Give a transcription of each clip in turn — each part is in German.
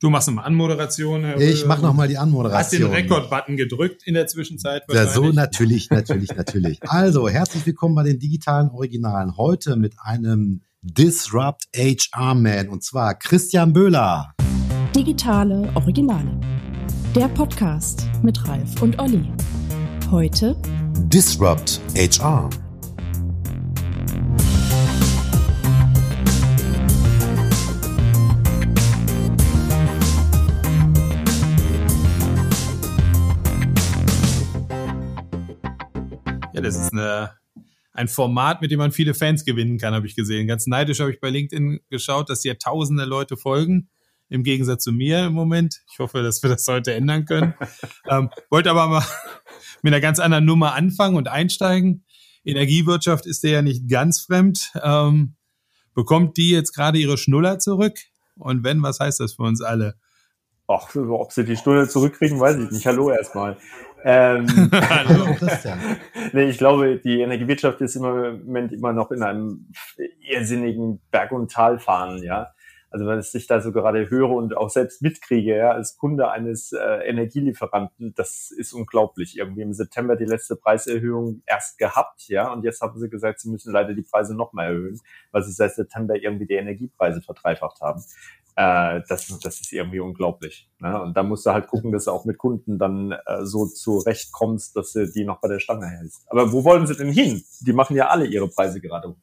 Du machst nochmal Anmoderation. Herr ich mache nochmal die Anmoderation. Hast den Rekord-Button gedrückt in der Zwischenzeit? Ja, so natürlich, natürlich, natürlich. Also, herzlich willkommen bei den digitalen Originalen. Heute mit einem Disrupt HR Man und zwar Christian Böhler. Digitale Originale. Der Podcast mit Ralf und Olli. Heute Disrupt HR. Das ist eine, ein Format, mit dem man viele Fans gewinnen kann, habe ich gesehen. Ganz neidisch habe ich bei LinkedIn geschaut, dass hier tausende Leute folgen, im Gegensatz zu mir im Moment. Ich hoffe, dass wir das heute ändern können. ähm, wollte aber mal mit einer ganz anderen Nummer anfangen und einsteigen. Energiewirtschaft ist der ja nicht ganz fremd. Ähm, bekommt die jetzt gerade ihre Schnuller zurück? Und wenn, was heißt das für uns alle? Ach, ob sie die Stunde zurückkriegen, weiß ich nicht. Hallo erstmal. Ähm, Hallo nee, ich glaube, die Energiewirtschaft ist im Moment immer noch in einem irrsinnigen Berg- und Talfahren, ja. Also wenn ich da so gerade höre und auch selbst mitkriege, ja, als Kunde eines äh, Energielieferanten, das ist unglaublich. Irgendwie im September die letzte Preiserhöhung erst gehabt, ja, und jetzt haben sie gesagt, sie müssen leider die Preise noch mal erhöhen, weil sie seit September irgendwie die Energiepreise verdreifacht haben. Äh, das, das ist irgendwie unglaublich. Ne? Und da musst du halt gucken, dass du auch mit Kunden dann äh, so zurechtkommst, dass du die noch bei der Stange hältst. Aber wo wollen sie denn hin? Die machen ja alle ihre Preise gerade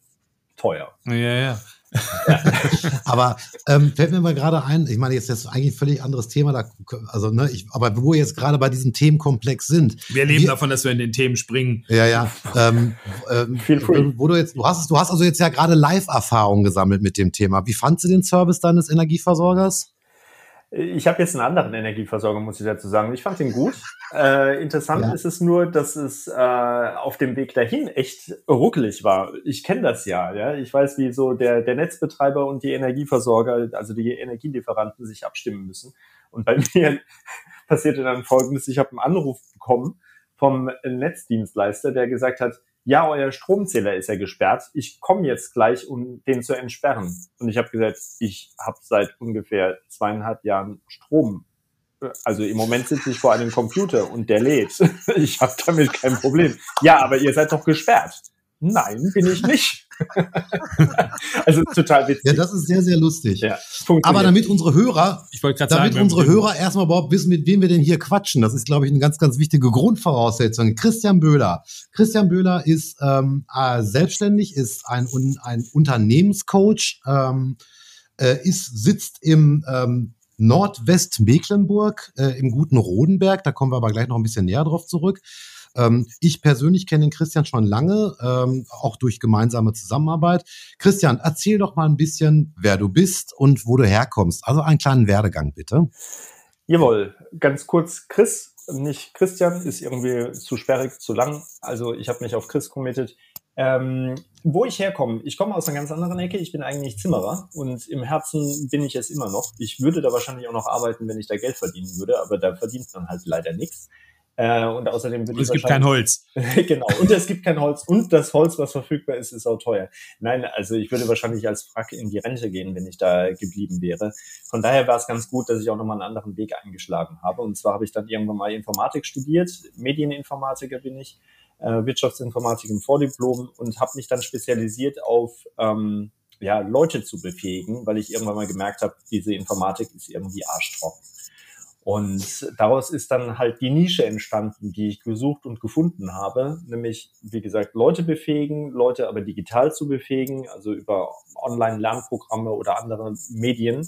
teuer. Ja, ja. aber ähm, fällt mir mal gerade ein, ich meine, jetzt ist eigentlich ein völlig anderes Thema, da, also, ne, ich, aber wo wir jetzt gerade bei diesem Themenkomplex sind. Wir leben wir, davon, dass wir in den Themen springen. Ja, ja. Ähm, ähm, Feel free. Wo du jetzt, du hast, du hast also jetzt ja gerade Live-Erfahrung gesammelt mit dem Thema. Wie fandst du den Service deines Energieversorgers? Ich habe jetzt einen anderen Energieversorger, muss ich dazu sagen. Ich fand ihn gut. Äh, interessant ja. ist es nur, dass es äh, auf dem Weg dahin echt ruckelig war. Ich kenne das ja, ja. Ich weiß, wie so der, der Netzbetreiber und die Energieversorger, also die Energielieferanten, sich abstimmen müssen. Und bei mir passierte dann Folgendes: Ich habe einen Anruf bekommen vom Netzdienstleister, der gesagt hat, ja, euer Stromzähler ist ja gesperrt. Ich komme jetzt gleich, um den zu entsperren. Und ich habe gesagt, ich habe seit ungefähr zweieinhalb Jahren Strom. Also im Moment sitze ich vor einem Computer und der lädt. Ich habe damit kein Problem. Ja, aber ihr seid doch gesperrt. Nein, bin ich nicht. also total witzig. Ja, das ist sehr, sehr lustig. Ja, Aber damit unsere Hörer, ich damit sagen, unsere Hörer erstmal überhaupt wissen, mit wem wir denn hier quatschen, das ist, glaube ich, eine ganz, ganz wichtige Grundvoraussetzung. Christian Böhler. Christian Böhler ist ähm, äh, selbstständig, ist ein, ein Unternehmenscoach, ähm, äh, ist, sitzt im ähm, Nordwestmecklenburg, äh, im guten Rodenberg. Da kommen wir aber gleich noch ein bisschen näher drauf zurück. Ähm, ich persönlich kenne den Christian schon lange, ähm, auch durch gemeinsame Zusammenarbeit. Christian, erzähl doch mal ein bisschen, wer du bist und wo du herkommst. Also einen kleinen Werdegang bitte. Jawohl, ganz kurz, Chris, nicht Christian, ist irgendwie zu sperrig, zu lang. Also ich habe mich auf Chris committed. Ähm, wo ich herkomme, ich komme aus einer ganz anderen Ecke. Ich bin eigentlich Zimmerer und im Herzen bin ich es immer noch. Ich würde da wahrscheinlich auch noch arbeiten, wenn ich da Geld verdienen würde, aber da verdient man halt leider nichts. Äh, und außerdem wird es gibt kein Holz. genau. Und es gibt kein Holz. Und das Holz, was verfügbar ist, ist auch teuer. Nein, also ich würde wahrscheinlich als Frack in die Rente gehen, wenn ich da geblieben wäre. Von daher war es ganz gut, dass ich auch nochmal einen anderen Weg eingeschlagen habe. Und zwar habe ich dann irgendwann mal Informatik studiert. Medieninformatiker bin ich. Äh, Wirtschaftsinformatik im Vordiplom und habe mich dann spezialisiert auf ähm, ja, Leute zu befähigen, weil ich irgendwann mal gemerkt habe, diese Informatik ist irgendwie arschtrocken. Und daraus ist dann halt die Nische entstanden, die ich gesucht und gefunden habe, nämlich, wie gesagt, Leute befähigen, Leute aber digital zu befähigen, also über Online-Lernprogramme oder andere Medien.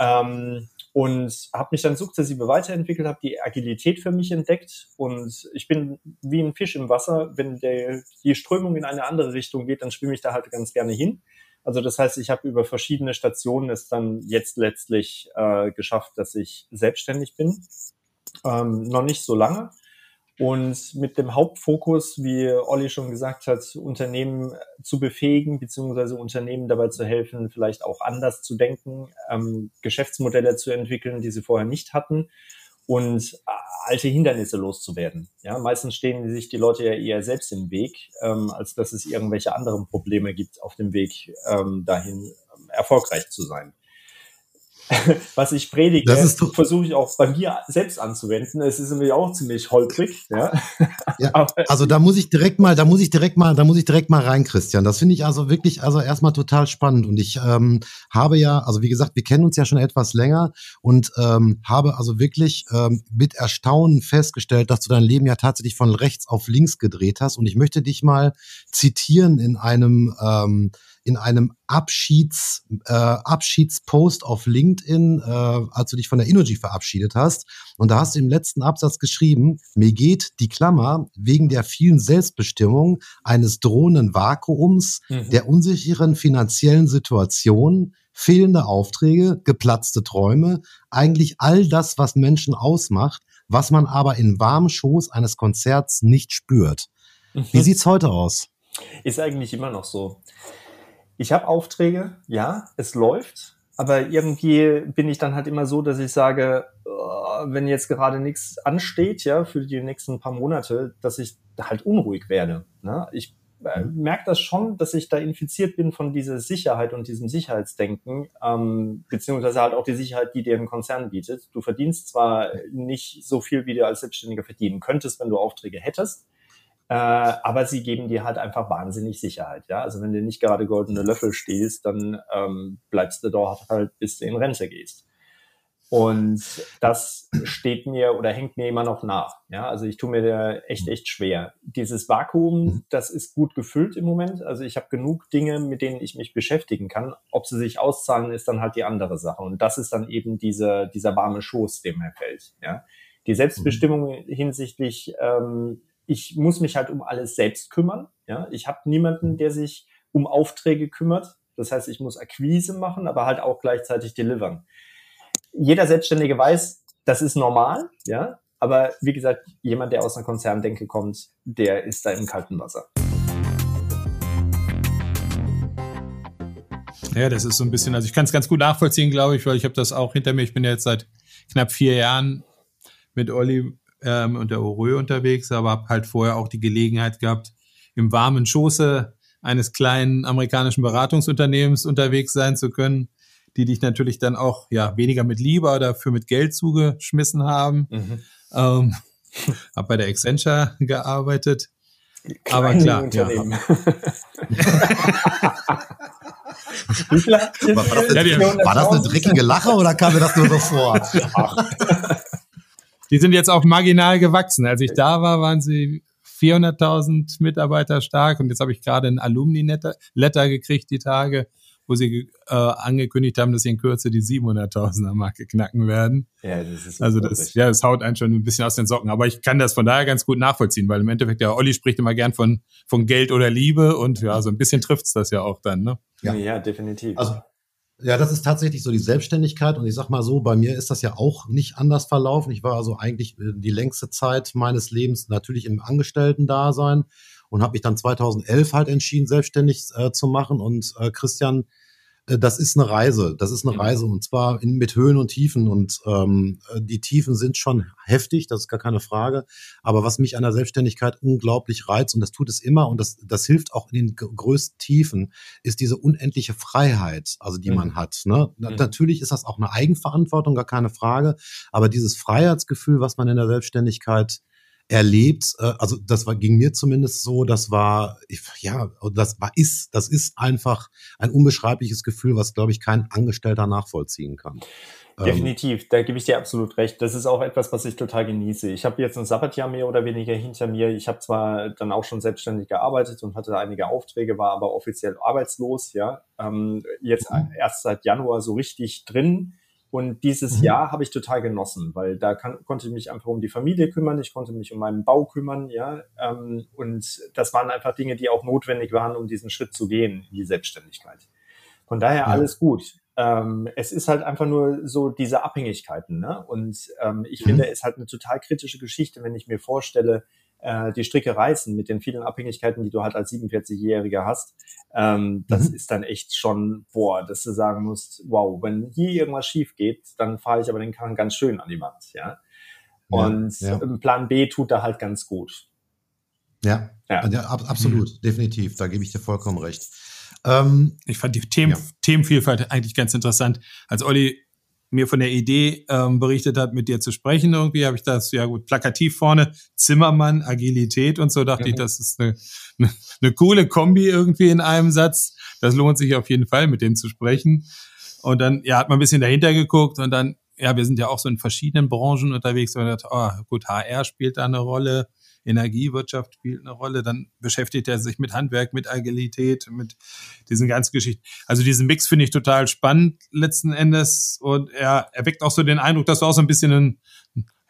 Ähm, und habe mich dann sukzessive weiterentwickelt, habe die Agilität für mich entdeckt und ich bin wie ein Fisch im Wasser. Wenn der, die Strömung in eine andere Richtung geht, dann schwimme ich da halt ganz gerne hin. Also das heißt, ich habe über verschiedene Stationen es dann jetzt letztlich äh, geschafft, dass ich selbstständig bin. Ähm, noch nicht so lange. Und mit dem Hauptfokus, wie Olli schon gesagt hat, Unternehmen zu befähigen, beziehungsweise Unternehmen dabei zu helfen, vielleicht auch anders zu denken, ähm, Geschäftsmodelle zu entwickeln, die sie vorher nicht hatten und äh, alte Hindernisse loszuwerden. Ja, meistens stehen sich die Leute ja eher selbst im Weg, ähm, als dass es irgendwelche anderen Probleme gibt auf dem Weg ähm, dahin, ähm, erfolgreich zu sein. was ich predige, versuche ich auch bei mir selbst anzuwenden. Es ist nämlich auch ziemlich holprig. Ja? ja also da muss ich direkt mal, da muss ich direkt mal, da muss ich direkt mal rein, Christian. Das finde ich also wirklich, also erstmal total spannend. Und ich ähm, habe ja, also wie gesagt, wir kennen uns ja schon etwas länger und ähm, habe also wirklich ähm, mit Erstaunen festgestellt, dass du dein Leben ja tatsächlich von rechts auf links gedreht hast. Und ich möchte dich mal zitieren in einem ähm, in einem Abschieds, äh, Abschiedspost auf LinkedIn, äh, als du dich von der Energy verabschiedet hast. Und da hast du im letzten Absatz geschrieben, mir geht die Klammer wegen der vielen Selbstbestimmung eines drohenden Vakuums, mhm. der unsicheren finanziellen Situation, fehlende Aufträge, geplatzte Träume, eigentlich all das, was Menschen ausmacht, was man aber in warmem Schoß eines Konzerts nicht spürt. Mhm. Wie sieht's heute aus? Ist eigentlich immer noch so ich habe Aufträge, ja, es läuft, aber irgendwie bin ich dann halt immer so, dass ich sage, oh, wenn jetzt gerade nichts ansteht, ja, für die nächsten paar Monate, dass ich halt unruhig werde. Ne? Ich äh, merke das schon, dass ich da infiziert bin von dieser Sicherheit und diesem Sicherheitsdenken, ähm, beziehungsweise halt auch die Sicherheit, die dir ein Konzern bietet. Du verdienst zwar nicht so viel, wie du als Selbstständiger verdienen könntest, wenn du Aufträge hättest, äh, aber sie geben dir halt einfach wahnsinnig Sicherheit. Ja, also wenn du nicht gerade goldene Löffel stehst, dann ähm, bleibst du dort halt, bis du in Rente gehst. Und das steht mir oder hängt mir immer noch nach. Ja, also ich tue mir da echt, echt schwer. Dieses Vakuum, mhm. das ist gut gefüllt im Moment. Also ich habe genug Dinge, mit denen ich mich beschäftigen kann. Ob sie sich auszahlen, ist dann halt die andere Sache. Und das ist dann eben dieser, dieser warme Schoß, dem er fällt. Ja, die Selbstbestimmung hinsichtlich ähm, ich muss mich halt um alles selbst kümmern. Ja, ich habe niemanden, der sich um Aufträge kümmert. Das heißt, ich muss Akquise machen, aber halt auch gleichzeitig delivern. Jeder Selbstständige weiß, das ist normal, ja. Aber wie gesagt, jemand, der aus einer Konzerndenke kommt, der ist da im kalten Wasser. Ja, das ist so ein bisschen, also ich kann es ganz gut nachvollziehen, glaube ich, weil ich habe das auch hinter mir. Ich bin ja jetzt seit knapp vier Jahren mit Olli ähm, und der Orö unterwegs, aber habe halt vorher auch die Gelegenheit gehabt, im warmen Schoße eines kleinen amerikanischen Beratungsunternehmens unterwegs sein zu können, die dich natürlich dann auch ja weniger mit Liebe, aber dafür mit Geld zugeschmissen haben. Mhm. Ähm, habe bei der Accenture gearbeitet. aber klar, ja. war, das, war das eine dreckige Lache oder kam mir das nur so vor? Die sind jetzt auch marginal gewachsen. Als ich da war, waren sie 400.000 Mitarbeiter stark und jetzt habe ich gerade ein Alumni-Letter gekriegt die Tage, wo sie äh, angekündigt haben, dass sie in Kürze die 700.000er Marke knacken werden. Ja, das ist also das, ja, das haut einen schon ein bisschen aus den Socken. Aber ich kann das von daher ganz gut nachvollziehen, weil im Endeffekt der Olli spricht immer gern von von Geld oder Liebe und ja, so ein bisschen trifft's das ja auch dann, ne? Ja, ja definitiv. Also ja, das ist tatsächlich so die Selbstständigkeit. Und ich sag mal so, bei mir ist das ja auch nicht anders verlaufen. Ich war also eigentlich äh, die längste Zeit meines Lebens natürlich im Angestellten-Dasein und habe mich dann 2011 halt entschieden, selbstständig äh, zu machen. Und äh, Christian das ist eine Reise. Das ist eine mhm. Reise und zwar in, mit Höhen und Tiefen. Und ähm, die Tiefen sind schon heftig, das ist gar keine Frage. Aber was mich an der Selbstständigkeit unglaublich reizt, und das tut es immer, und das, das hilft auch in den größten Tiefen, ist diese unendliche Freiheit, also die mhm. man hat. Ne? Mhm. Natürlich ist das auch eine Eigenverantwortung, gar keine Frage. Aber dieses Freiheitsgefühl, was man in der Selbstständigkeit erlebt. Äh, also das war, ging mir zumindest so. Das war, ja, das war, ist, das ist einfach ein unbeschreibliches Gefühl, was, glaube ich, kein Angestellter nachvollziehen kann. Ähm, Definitiv, da gebe ich dir absolut recht. Das ist auch etwas, was ich total genieße. Ich habe jetzt ein Sabbatjahr mehr oder weniger hinter mir. Ich habe zwar dann auch schon selbstständig gearbeitet und hatte einige Aufträge, war aber offiziell arbeitslos. Ja, ähm, jetzt mhm. erst seit Januar so richtig drin und dieses mhm. Jahr habe ich total genossen, weil da kann, konnte ich mich einfach um die Familie kümmern, ich konnte mich um meinen Bau kümmern, ja. Ähm, und das waren einfach Dinge, die auch notwendig waren, um diesen Schritt zu gehen in die Selbstständigkeit. Von daher ja. alles gut. Ähm, es ist halt einfach nur so diese Abhängigkeiten, ne? Und ähm, ich mhm. finde, es ist halt eine total kritische Geschichte, wenn ich mir vorstelle, äh, die Stricke reißen mit den vielen Abhängigkeiten, die du halt als 47-Jähriger hast, ähm, das mhm. ist dann echt schon, boah, dass du sagen musst, wow, wenn hier irgendwas schief geht, dann fahre ich aber den Karren ganz schön an die Wand, ja. Und ja, ja. Plan B tut da halt ganz gut. Ja, ja. ja ab, absolut, mhm. definitiv, da gebe ich dir vollkommen recht. Ähm, ich fand die Themen, Themenvielfalt eigentlich ganz interessant. Als Olli mir von der Idee ähm, berichtet hat, mit dir zu sprechen. Irgendwie habe ich das, ja gut, plakativ vorne, Zimmermann, Agilität und so, dachte mhm. ich, das ist eine, eine, eine coole Kombi irgendwie in einem Satz. Das lohnt sich auf jeden Fall, mit dem zu sprechen. Und dann, ja, hat man ein bisschen dahinter geguckt und dann, ja, wir sind ja auch so in verschiedenen Branchen unterwegs und dachte, oh, gut, HR spielt da eine Rolle, Energiewirtschaft spielt eine Rolle, dann beschäftigt er sich mit Handwerk, mit Agilität, mit diesen ganzen Geschichten. Also diesen Mix finde ich total spannend letzten Endes und er erweckt auch so den Eindruck, dass du auch so ein bisschen ein,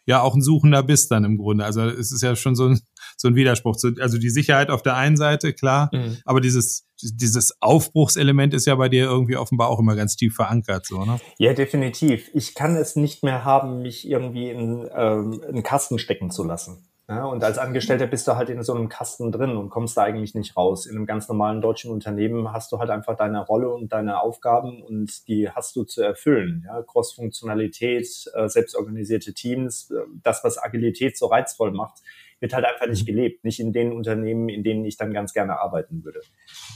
ja, auch ein Suchender bist dann im Grunde. Also es ist ja schon so ein, so ein Widerspruch. Also die Sicherheit auf der einen Seite, klar, mhm. aber dieses, dieses Aufbruchselement ist ja bei dir irgendwie offenbar auch immer ganz tief verankert, so, ne? Ja, definitiv. Ich kann es nicht mehr haben, mich irgendwie in ähm, einen Kasten stecken zu lassen. Ja, und als Angestellter bist du halt in so einem Kasten drin und kommst da eigentlich nicht raus. In einem ganz normalen deutschen Unternehmen hast du halt einfach deine Rolle und deine Aufgaben und die hast du zu erfüllen. Ja, Cross-Funktionalität, äh, selbstorganisierte Teams, äh, das, was Agilität so reizvoll macht, wird halt einfach nicht mhm. gelebt. Nicht in den Unternehmen, in denen ich dann ganz gerne arbeiten würde.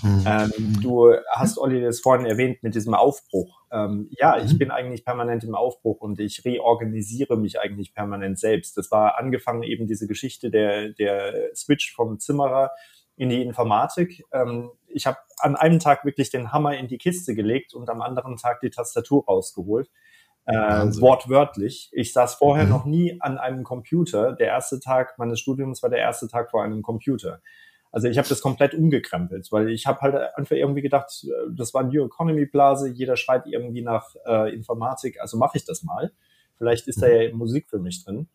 Mhm. Ähm, du hast, Olli, das vorhin erwähnt mit diesem Aufbruch. Ähm, ja, ich mhm. bin eigentlich permanent im Aufbruch und ich reorganisiere mich eigentlich permanent selbst. Das war angefangen eben diese Geschichte der, der Switch vom Zimmerer in die Informatik. Ähm, ich habe an einem Tag wirklich den Hammer in die Kiste gelegt und am anderen Tag die Tastatur rausgeholt äh, wortwörtlich. Ich saß vorher mhm. noch nie an einem Computer. Der erste Tag meines Studiums war der erste Tag vor einem Computer. Also ich habe das komplett umgekrempelt, weil ich habe halt einfach irgendwie gedacht, äh, das war New Economy Blase, jeder schreit irgendwie nach äh, Informatik, also mache ich das mal. Vielleicht ist mhm. da ja Musik für mich drin.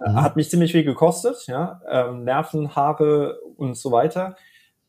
Mhm. Hat mich ziemlich viel gekostet, ja, ähm, Nerven, Haare und so weiter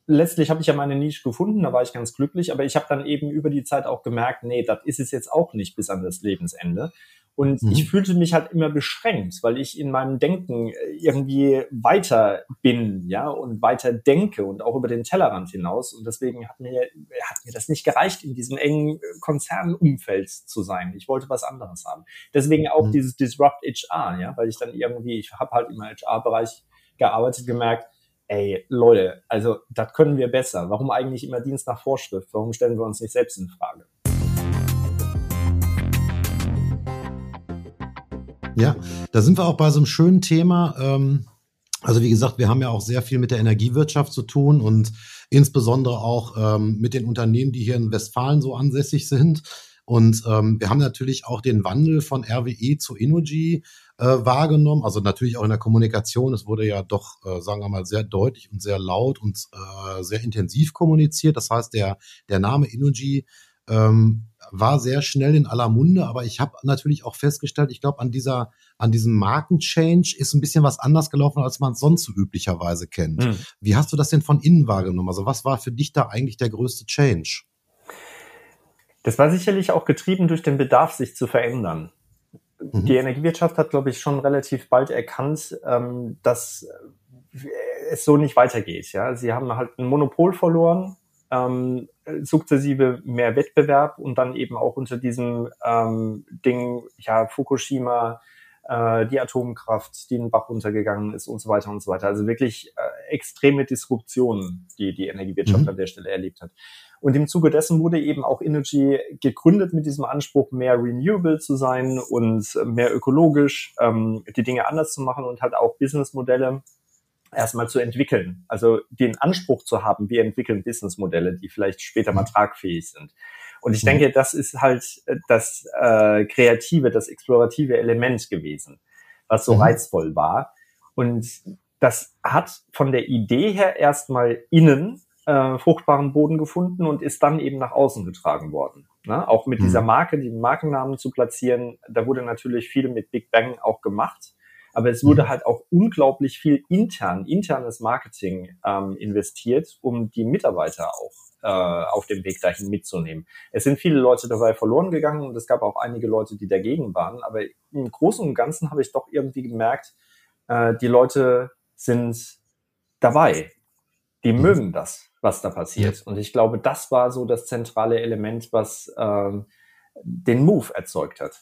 letztlich habe ich ja meine Nische gefunden, da war ich ganz glücklich, aber ich habe dann eben über die Zeit auch gemerkt, nee, das ist es jetzt auch nicht bis an das Lebensende. Und mhm. ich fühlte mich halt immer beschränkt, weil ich in meinem Denken irgendwie weiter bin, ja, und weiter denke und auch über den Tellerrand hinaus. Und deswegen hat mir, hat mir das nicht gereicht, in diesem engen Konzernumfeld zu sein. Ich wollte was anderes haben. Deswegen auch mhm. dieses Disrupt HR, ja, weil ich dann irgendwie, ich habe halt im HR-Bereich gearbeitet, gemerkt, ey, Leute, also das können wir besser. Warum eigentlich immer Dienst nach Vorschrift? Warum stellen wir uns nicht selbst in Frage? Ja, da sind wir auch bei so einem schönen Thema. Ähm, also wie gesagt, wir haben ja auch sehr viel mit der Energiewirtschaft zu tun und insbesondere auch ähm, mit den Unternehmen, die hier in Westfalen so ansässig sind. Und ähm, wir haben natürlich auch den Wandel von RWE zu Innogy äh, wahrgenommen. Also natürlich auch in der Kommunikation. Es wurde ja doch, äh, sagen wir mal, sehr deutlich und sehr laut und äh, sehr intensiv kommuniziert. Das heißt, der, der Name Innogy ähm, war sehr schnell in aller Munde, aber ich habe natürlich auch festgestellt, ich glaube, an dieser, an diesem Markenchange ist ein bisschen was anders gelaufen, als man es sonst so üblicherweise kennt. Mhm. Wie hast du das denn von innen wahrgenommen? Also was war für dich da eigentlich der größte Change? Das war sicherlich auch getrieben durch den Bedarf, sich zu verändern. Mhm. Die Energiewirtschaft hat, glaube ich, schon relativ bald erkannt, ähm, dass es so nicht weitergeht. Ja, sie haben halt ein Monopol verloren, ähm, sukzessive mehr Wettbewerb und dann eben auch unter diesem ähm, Ding, ja, Fukushima, äh, die Atomkraft, die in den Bach runtergegangen ist und so weiter und so weiter. Also wirklich äh, extreme Disruptionen, die die Energiewirtschaft mhm. an der Stelle erlebt hat. Und im Zuge dessen wurde eben auch Energy gegründet mit diesem Anspruch, mehr renewable zu sein und mehr ökologisch, ähm, die Dinge anders zu machen und halt auch Businessmodelle erstmal zu entwickeln. Also den Anspruch zu haben, wir entwickeln Businessmodelle, die vielleicht später mal mhm. tragfähig sind. Und ich mhm. denke, das ist halt äh, das äh, kreative, das explorative Element gewesen, was so mhm. reizvoll war. Und das hat von der Idee her erstmal innen äh, fruchtbaren Boden gefunden und ist dann eben nach außen getragen worden. Ne? Auch mit mhm. dieser Marke, den Markennamen zu platzieren, da wurde natürlich viel mit Big Bang auch gemacht. Aber es wurde mhm. halt auch unglaublich viel intern, internes Marketing ähm, investiert, um die Mitarbeiter auch äh, auf dem Weg dahin mitzunehmen. Es sind viele Leute dabei verloren gegangen und es gab auch einige Leute, die dagegen waren. Aber im Großen und Ganzen habe ich doch irgendwie gemerkt, äh, die Leute sind dabei. Die mhm. mögen das was da passiert. Und ich glaube, das war so das zentrale Element, was ähm, den Move erzeugt hat.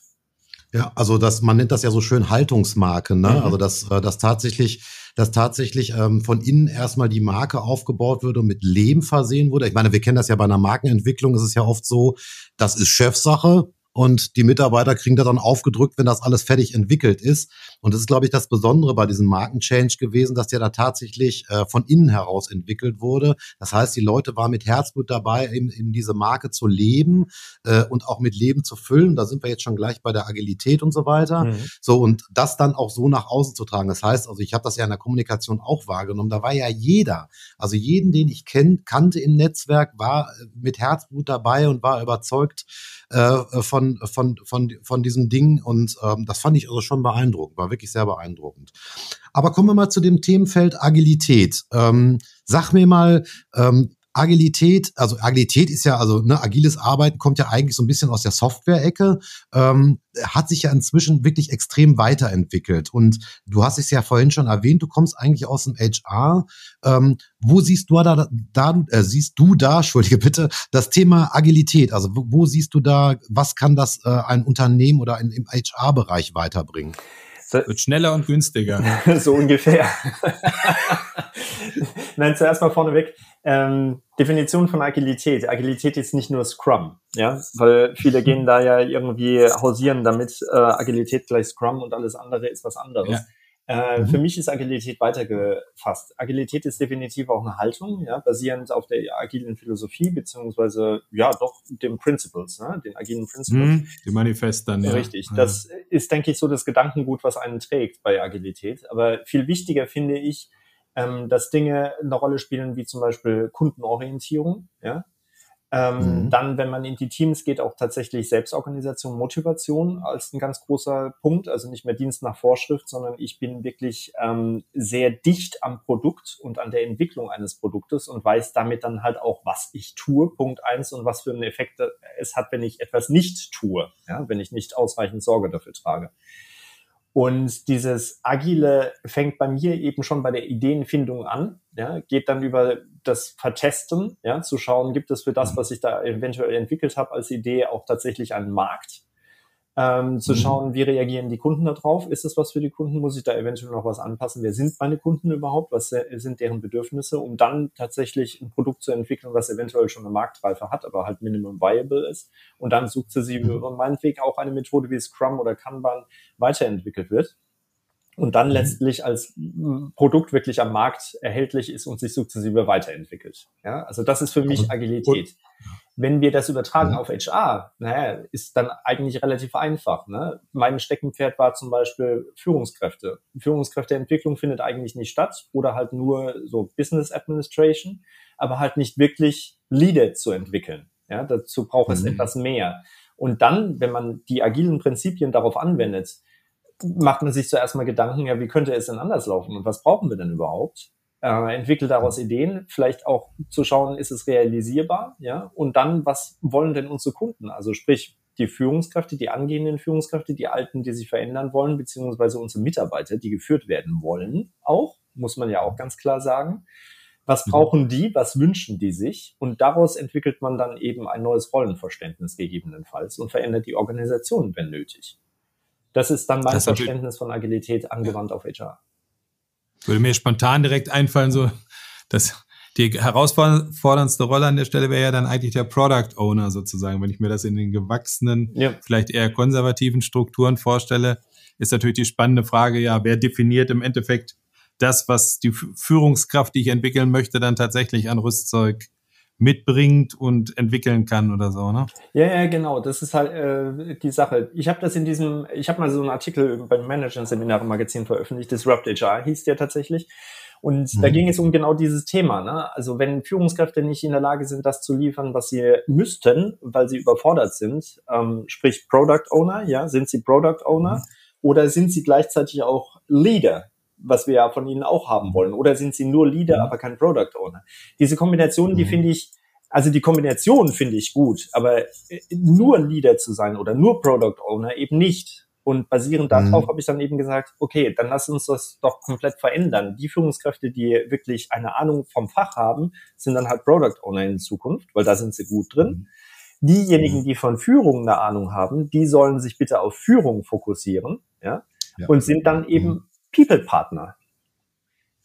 Ja, also das, man nennt das ja so schön Haltungsmarke, ne? Mhm. Also dass, äh, dass tatsächlich, dass tatsächlich ähm, von innen erstmal die Marke aufgebaut wurde und mit Leben versehen wurde. Ich meine, wir kennen das ja bei einer Markenentwicklung, ist es ja oft so, das ist Chefsache und die Mitarbeiter kriegen da dann aufgedrückt, wenn das alles fertig entwickelt ist. Und das ist, glaube ich, das Besondere bei diesem Markenchange gewesen, dass der da tatsächlich äh, von innen heraus entwickelt wurde. Das heißt, die Leute waren mit Herzblut dabei, eben, eben diese Marke zu leben äh, und auch mit Leben zu füllen. Da sind wir jetzt schon gleich bei der Agilität und so weiter. Mhm. So und das dann auch so nach außen zu tragen. Das heißt, also ich habe das ja in der Kommunikation auch wahrgenommen. Da war ja jeder, also jeden, den ich kenn, kannte im Netzwerk, war äh, mit Herzblut dabei und war überzeugt äh, von, von, von, von diesem Ding. Und ähm, das fand ich also schon beeindruckend, war wirklich sehr beeindruckend. Aber kommen wir mal zu dem Themenfeld Agilität. Ähm, sag mir mal, ähm, Agilität, also Agilität ist ja, also ne, agiles Arbeiten kommt ja eigentlich so ein bisschen aus der Software-Ecke, ähm, hat sich ja inzwischen wirklich extrem weiterentwickelt. Und du hast es ja vorhin schon erwähnt, du kommst eigentlich aus dem HR. Ähm, wo siehst du da, da äh, siehst du da, entschuldige bitte, das Thema Agilität? Also wo, wo siehst du da, was kann das äh, ein Unternehmen oder ein, im HR-Bereich weiterbringen? Wird schneller und günstiger. so ungefähr. Nein, zuerst mal vorneweg. Ähm, Definition von Agilität. Agilität ist nicht nur Scrum, ja, weil viele gehen da ja irgendwie hausieren damit, äh, Agilität gleich Scrum und alles andere ist was anderes. Ja. Äh, mhm. Für mich ist Agilität weitergefasst. Agilität ist definitiv auch eine Haltung, ja, basierend auf der agilen Philosophie, beziehungsweise, ja, doch den Principles, ne, den agilen Principles. Mhm, die Manifest dann, ja. Richtig. Das ist, denke ich, so das Gedankengut, was einen trägt bei Agilität. Aber viel wichtiger finde ich, ähm, dass Dinge eine Rolle spielen, wie zum Beispiel Kundenorientierung, ja, ähm, mhm. Dann, wenn man in die Teams geht, auch tatsächlich Selbstorganisation, Motivation als ein ganz großer Punkt. Also nicht mehr Dienst nach Vorschrift, sondern ich bin wirklich ähm, sehr dicht am Produkt und an der Entwicklung eines Produktes und weiß damit dann halt auch, was ich tue, Punkt eins, und was für einen Effekt es hat, wenn ich etwas nicht tue, ja, wenn ich nicht ausreichend Sorge dafür trage. Und dieses Agile fängt bei mir eben schon bei der Ideenfindung an, ja, geht dann über das Vertesten, ja, zu schauen, gibt es für das, mhm. was ich da eventuell entwickelt habe als Idee, auch tatsächlich einen Markt ähm, zu mhm. schauen, wie reagieren die Kunden darauf? Ist es was für die Kunden? Muss ich da eventuell noch was anpassen? Wer sind meine Kunden überhaupt? Was sind deren Bedürfnisse? Um dann tatsächlich ein Produkt zu entwickeln, was eventuell schon eine Marktreife hat, aber halt Minimum Viable ist. Und dann sukzessive mhm. über meinen Weg auch eine Methode wie Scrum oder Kanban weiterentwickelt wird und dann mhm. letztlich als Produkt wirklich am Markt erhältlich ist und sich sukzessive weiterentwickelt. Ja, also das ist für mich Agilität. Wenn wir das übertragen ja. auf HR, naja, ist dann eigentlich relativ einfach. Ne? Mein Steckenpferd war zum Beispiel Führungskräfte. Führungskräfteentwicklung findet eigentlich nicht statt oder halt nur so Business Administration, aber halt nicht wirklich Leader zu entwickeln. Ja, dazu braucht es mhm. etwas mehr. Und dann, wenn man die agilen Prinzipien darauf anwendet, macht man sich zuerst mal Gedanken, ja, wie könnte es denn anders laufen und was brauchen wir denn überhaupt? Äh, entwickelt daraus Ideen, vielleicht auch zu schauen, ist es realisierbar, ja, und dann, was wollen denn unsere Kunden? Also sprich, die Führungskräfte, die angehenden Führungskräfte, die Alten, die sich verändern wollen, beziehungsweise unsere Mitarbeiter, die geführt werden wollen, auch, muss man ja auch ganz klar sagen. Was mhm. brauchen die? Was wünschen die sich? Und daraus entwickelt man dann eben ein neues Rollenverständnis gegebenenfalls und verändert die Organisation, wenn nötig. Das ist dann mein Verständnis von Agilität angewandt auf HR. Würde mir spontan direkt einfallen, so, dass die herausforderndste Rolle an der Stelle wäre ja dann eigentlich der Product Owner sozusagen. Wenn ich mir das in den gewachsenen, ja. vielleicht eher konservativen Strukturen vorstelle, ist natürlich die spannende Frage, ja, wer definiert im Endeffekt das, was die Führungskraft, die ich entwickeln möchte, dann tatsächlich an Rüstzeug mitbringt und entwickeln kann oder so, ne? Ja, ja, genau. Das ist halt äh, die Sache. Ich habe das in diesem, ich habe mal so einen Artikel beim Manager-Seminar im Magazin veröffentlicht, Disrupt HR hieß der tatsächlich. Und mhm. da ging es um genau dieses Thema. Ne? Also wenn Führungskräfte nicht in der Lage sind, das zu liefern, was sie müssten, weil sie überfordert sind, ähm, sprich Product Owner, ja, sind sie Product Owner mhm. oder sind sie gleichzeitig auch Leader? Was wir ja von ihnen auch haben wollen? Oder sind sie nur Leader, aber kein Product Owner? Diese Kombination, die mhm. finde ich, also die Kombination finde ich gut, aber äh, nur Leader zu sein oder nur Product Owner eben nicht. Und basierend darauf mhm. habe ich dann eben gesagt, okay, dann lass uns das doch komplett verändern. Die Führungskräfte, die wirklich eine Ahnung vom Fach haben, sind dann halt Product Owner in Zukunft, weil da sind sie gut drin. Mhm. Diejenigen, mhm. die von Führung eine Ahnung haben, die sollen sich bitte auf Führung fokussieren, ja, ja. und sind dann eben mhm. People-Partner.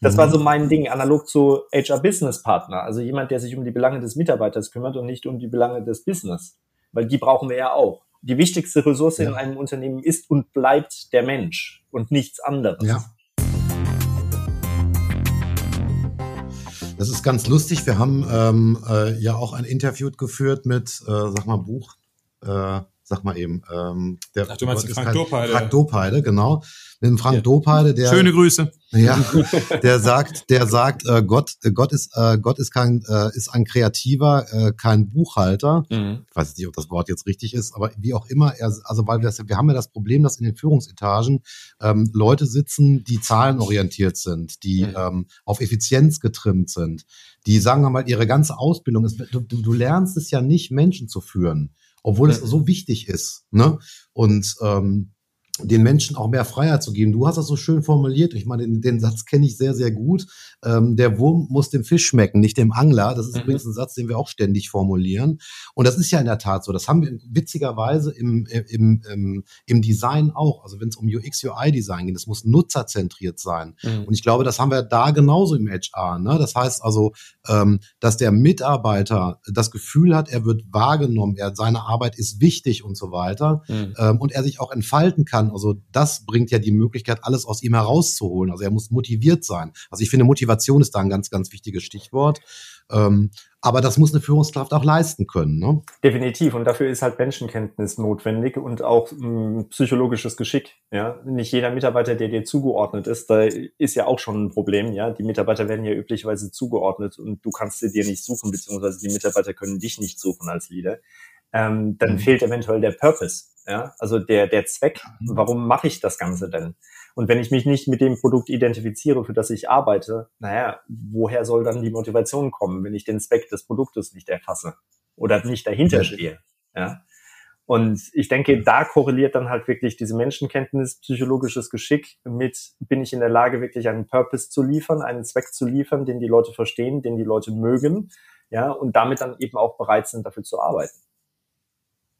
Das war so mhm. mein Ding, analog zu HR-Business-Partner, also jemand, der sich um die Belange des Mitarbeiters kümmert und nicht um die Belange des Business, weil die brauchen wir ja auch. Die wichtigste Ressource ja. in einem Unternehmen ist und bleibt der Mensch und nichts anderes. Ja. Das ist ganz lustig. Wir haben ähm, äh, ja auch ein Interview geführt mit, äh, sag mal, Buch. Äh, sag mal eben. Ähm, der Ach, du meinst Frank kein, Dopeide. Frank Dopeide, genau. Mit dem Frank ja. Dopeide, der. Schöne Grüße. Ja, der sagt, der sagt, äh, Gott, äh, Gott ist, äh, Gott ist kein, äh, ist ein Kreativer, äh, kein Buchhalter. Mhm. Ich weiß nicht, ob das Wort jetzt richtig ist, aber wie auch immer, er, also weil wir, das, wir haben ja das Problem, dass in den Führungsetagen ähm, Leute sitzen, die zahlenorientiert sind, die mhm. ähm, auf Effizienz getrimmt sind, die sagen wir mal, ihre ganze Ausbildung ist, du, du lernst es ja nicht, Menschen zu führen obwohl es so wichtig ist. Ne? Und ähm, den Menschen auch mehr Freiheit zu geben. Du hast das so schön formuliert. Ich meine, den, den Satz kenne ich sehr, sehr gut. Ähm, der Wurm muss dem Fisch schmecken, nicht dem Angler. Das ist mhm. übrigens ein Satz, den wir auch ständig formulieren. Und das ist ja in der Tat so. Das haben wir witzigerweise im, im, im, im Design auch. Also wenn es um UX, UI-Design geht, das muss nutzerzentriert sein. Mhm. Und ich glaube, das haben wir da genauso im HR. Ne? Das heißt also, ähm, dass der Mitarbeiter das Gefühl hat, er wird wahrgenommen, er, seine Arbeit ist wichtig und so weiter. Mhm. Ähm, und er sich auch entfalten kann kann. Also das bringt ja die Möglichkeit, alles aus ihm herauszuholen. Also er muss motiviert sein. Also ich finde, Motivation ist da ein ganz, ganz wichtiges Stichwort. Ähm, aber das muss eine Führungskraft auch leisten können. Ne? Definitiv. Und dafür ist halt Menschenkenntnis notwendig und auch mh, hm, psychologisches Geschick. Ja, nicht jeder Mitarbeiter, der dir zugeordnet ist, da ist ja auch schon ein Problem. Ja, die Mitarbeiter werden ja üblicherweise zugeordnet und du kannst sie dir nicht suchen, beziehungsweise die Mitarbeiter können dich nicht suchen als Leader. Ähm, dann mhm. fehlt eventuell der Purpose. Ja, also der, der Zweck, warum mache ich das Ganze denn? Und wenn ich mich nicht mit dem Produkt identifiziere, für das ich arbeite, naja, woher soll dann die Motivation kommen, wenn ich den Zweck des Produktes nicht erfasse oder nicht dahinter stehe? Ja. Und ich denke, da korreliert dann halt wirklich diese Menschenkenntnis, psychologisches Geschick mit, bin ich in der Lage, wirklich einen Purpose zu liefern, einen Zweck zu liefern, den die Leute verstehen, den die Leute mögen, ja, und damit dann eben auch bereit sind, dafür zu arbeiten.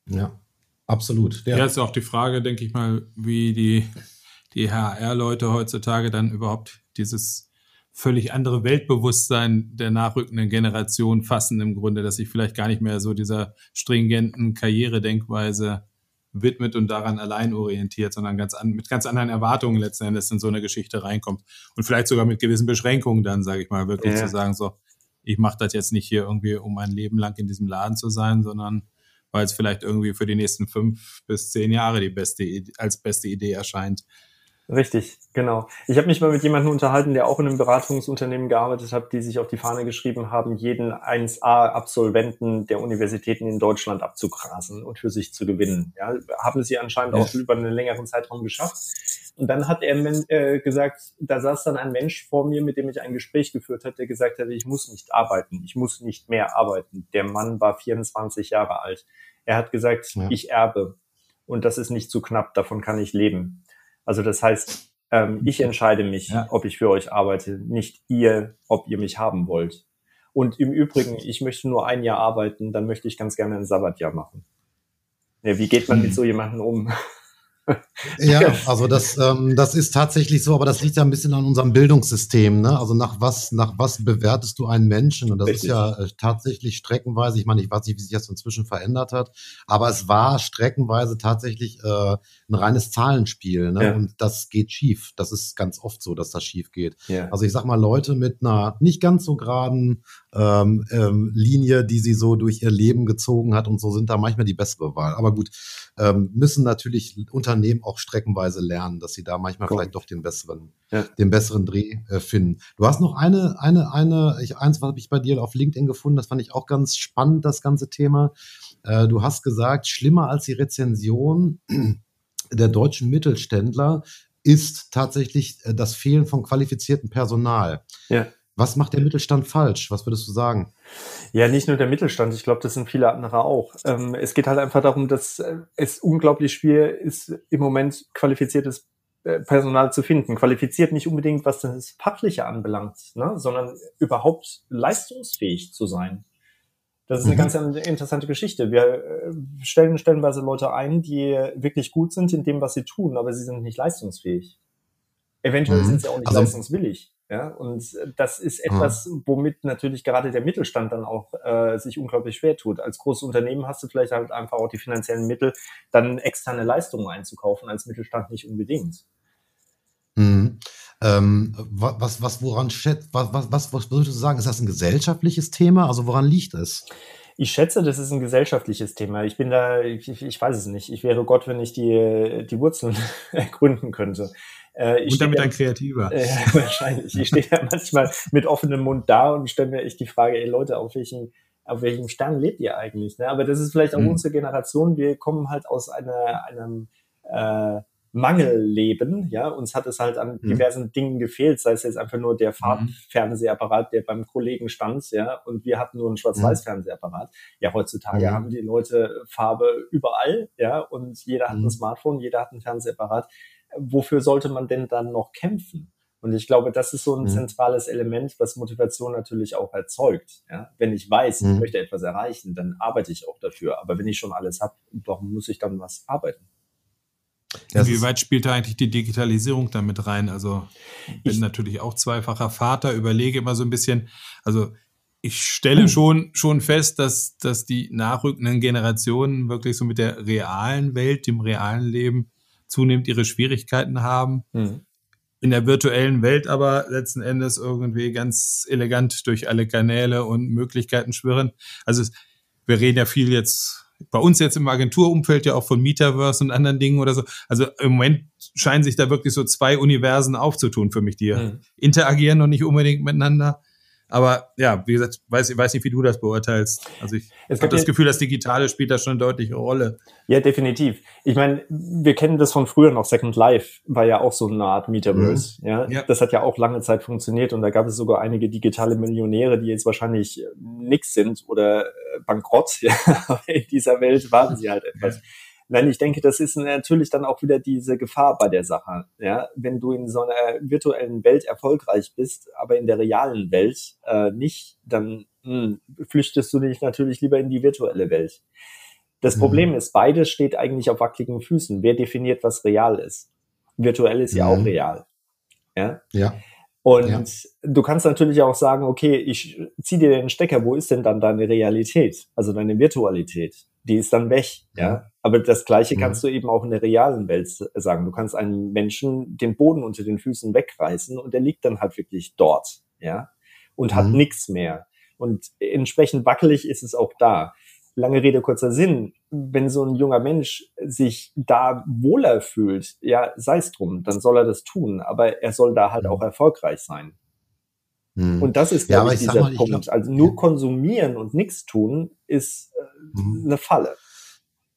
Ja. Absolut. Ja. ja, ist auch die Frage, denke ich mal, wie die, die HR-Leute heutzutage dann überhaupt dieses völlig andere Weltbewusstsein der nachrückenden Generation fassen im Grunde, dass sich vielleicht gar nicht mehr so dieser stringenten Karrieredenkweise widmet und daran allein orientiert, sondern ganz an, mit ganz anderen Erwartungen letzten Endes in so eine Geschichte reinkommt. Und vielleicht sogar mit gewissen Beschränkungen dann, sage ich mal, wirklich ja. zu sagen, so, ich mache das jetzt nicht hier irgendwie, um ein Leben lang in diesem Laden zu sein, sondern weil es vielleicht irgendwie für die nächsten fünf bis zehn Jahre die beste, als beste Idee erscheint. Richtig, genau. Ich habe mich mal mit jemandem unterhalten, der auch in einem Beratungsunternehmen gearbeitet hat, die sich auf die Fahne geschrieben haben, jeden 1A-Absolventen der Universitäten in Deutschland abzugrasen und für sich zu gewinnen. Ja, haben sie anscheinend ja. auch über einen längeren Zeitraum geschafft. Und dann hat er äh, gesagt, da saß dann ein Mensch vor mir, mit dem ich ein Gespräch geführt hatte, der gesagt hat, ich muss nicht arbeiten, ich muss nicht mehr arbeiten. Der Mann war 24 Jahre alt. Er hat gesagt, ja. ich erbe und das ist nicht zu knapp, davon kann ich leben. Also das heißt, ähm, ich entscheide mich, ja. ob ich für euch arbeite, nicht ihr, ob ihr mich haben wollt. Und im Übrigen, ich möchte nur ein Jahr arbeiten, dann möchte ich ganz gerne ein Sabbatjahr machen. Ja, wie geht man mit hm. so jemandem um? Ja, also das, ähm, das ist tatsächlich so, aber das liegt ja ein bisschen an unserem Bildungssystem. Ne? Also nach was, nach was bewertest du einen Menschen? Und das Richtig. ist ja äh, tatsächlich streckenweise, ich meine, ich weiß nicht, wie sich das inzwischen verändert hat, aber es war streckenweise tatsächlich äh, ein reines Zahlenspiel. Ne? Ja. Und das geht schief. Das ist ganz oft so, dass das schief geht. Ja. Also ich sag mal, Leute mit einer nicht ganz so geraden ähm, ähm, Linie, die sie so durch ihr Leben gezogen hat und so sind da manchmal die bessere Wahl. Aber gut, ähm, müssen natürlich Unternehmen auch streckenweise lernen, dass sie da manchmal Komm. vielleicht doch den besseren, ja. den besseren Dreh äh, finden. Du hast noch eine, eine, eine, ich, eins habe ich bei dir auf LinkedIn gefunden, das fand ich auch ganz spannend, das ganze Thema. Äh, du hast gesagt, schlimmer als die Rezension der deutschen Mittelständler ist tatsächlich äh, das Fehlen von qualifiziertem Personal. Ja. Was macht der Mittelstand falsch? Was würdest du sagen? Ja, nicht nur der Mittelstand. Ich glaube, das sind viele andere auch. Ähm, es geht halt einfach darum, dass äh, es unglaublich schwer ist, im Moment qualifiziertes äh, Personal zu finden. Qualifiziert nicht unbedingt, was das Fachliche anbelangt, ne? sondern überhaupt leistungsfähig zu sein. Das ist eine mhm. ganz interessante Geschichte. Wir äh, stellen stellenweise Leute ein, die wirklich gut sind in dem, was sie tun, aber sie sind nicht leistungsfähig. Eventuell mhm. sind sie auch nicht also, leistungswillig. Ja, und das ist etwas, womit natürlich gerade der Mittelstand dann auch äh, sich unglaublich schwer tut. Als großes Unternehmen hast du vielleicht halt einfach auch die finanziellen Mittel, dann externe Leistungen einzukaufen, als Mittelstand nicht unbedingt. Mhm. Ähm, was, was, woran schätzt, was, was, was, was würdest du sagen? Ist das ein gesellschaftliches Thema? Also woran liegt es? Ich schätze, das ist ein gesellschaftliches Thema. Ich bin da, ich, ich weiß es nicht. Ich wäre Gott, wenn ich die, die Wurzeln ergründen könnte. Äh, und damit ein Kreativer. Äh, wahrscheinlich. Ich stehe ja manchmal mit offenem Mund da und stelle mir echt die Frage, ey Leute, auf welchen, auf welchem Stern lebt ihr eigentlich? Ne? Aber das ist vielleicht auch mhm. unsere Generation. Wir kommen halt aus einer, einem äh, Mangelleben, ja, uns hat es halt an mhm. diversen Dingen gefehlt, sei es jetzt einfach nur der mhm. Farbfernseherapparat, der beim Kollegen stand, ja, und wir hatten nur einen Schwarz-Weiß-Fernsehapparat. Ja, heutzutage mhm. haben die Leute Farbe überall, ja, und jeder hat ein mhm. Smartphone, jeder hat einen Fernsehapparat. Wofür sollte man denn dann noch kämpfen? Und ich glaube, das ist so ein mhm. zentrales Element, was Motivation natürlich auch erzeugt. Ja? Wenn ich weiß, ich möchte etwas erreichen, dann arbeite ich auch dafür. Aber wenn ich schon alles habe, warum muss ich dann was arbeiten? Inwieweit spielt da eigentlich die Digitalisierung damit rein? Also ich bin natürlich auch zweifacher Vater, überlege immer so ein bisschen, also ich stelle schon, schon fest, dass, dass die nachrückenden Generationen wirklich so mit der realen Welt, dem realen Leben zunehmend ihre Schwierigkeiten haben. Mhm. In der virtuellen Welt aber letzten Endes irgendwie ganz elegant durch alle Kanäle und Möglichkeiten schwirren. Also wir reden ja viel jetzt bei uns jetzt im Agenturumfeld ja auch von Metaverse und anderen Dingen oder so. Also im Moment scheinen sich da wirklich so zwei Universen aufzutun für mich, die mhm. interagieren noch nicht unbedingt miteinander. Aber ja, wie gesagt, weiß, ich weiß nicht, wie du das beurteilst. Also ich habe das Gefühl, das Digitale spielt da schon eine deutliche Rolle. Ja, definitiv. Ich meine, wir kennen das von früher noch. Second Life war ja auch so eine Art Metaverse. Mhm. Ja? ja, das hat ja auch lange Zeit funktioniert und da gab es sogar einige digitale Millionäre, die jetzt wahrscheinlich nix sind oder äh, bankrott. Ja, aber in dieser Welt waren sie halt etwas. Ja. Nein, ich denke, das ist natürlich dann auch wieder diese Gefahr bei der Sache. Ja, wenn du in so einer virtuellen Welt erfolgreich bist, aber in der realen Welt äh, nicht, dann mh, hm, flüchtest du dich natürlich lieber in die virtuelle Welt. Das mhm. Problem ist, beides steht eigentlich auf wackeligen Füßen. Wer definiert, was real ist? Virtuell ist ja, ja auch mhm. real. Ja. Ja. Und ja. du kannst natürlich auch sagen, okay, ich zieh dir den Stecker, wo ist denn dann deine Realität? Also deine Virtualität? Die ist dann weg, ja. Aber das Gleiche kannst mhm. du eben auch in der realen Welt sagen. Du kannst einem Menschen den Boden unter den Füßen wegreißen und der liegt dann halt wirklich dort, ja, und mhm. hat nichts mehr. Und entsprechend wackelig ist es auch da. Lange Rede, kurzer Sinn. Wenn so ein junger Mensch sich da wohler fühlt, ja, sei es drum, dann soll er das tun. Aber er soll da halt mhm. auch erfolgreich sein. Mhm. Und das ist, glaube ja, ich, dieser mal, Punkt. Glaub, also nur ja. konsumieren und nichts tun ist äh, mhm. eine Falle.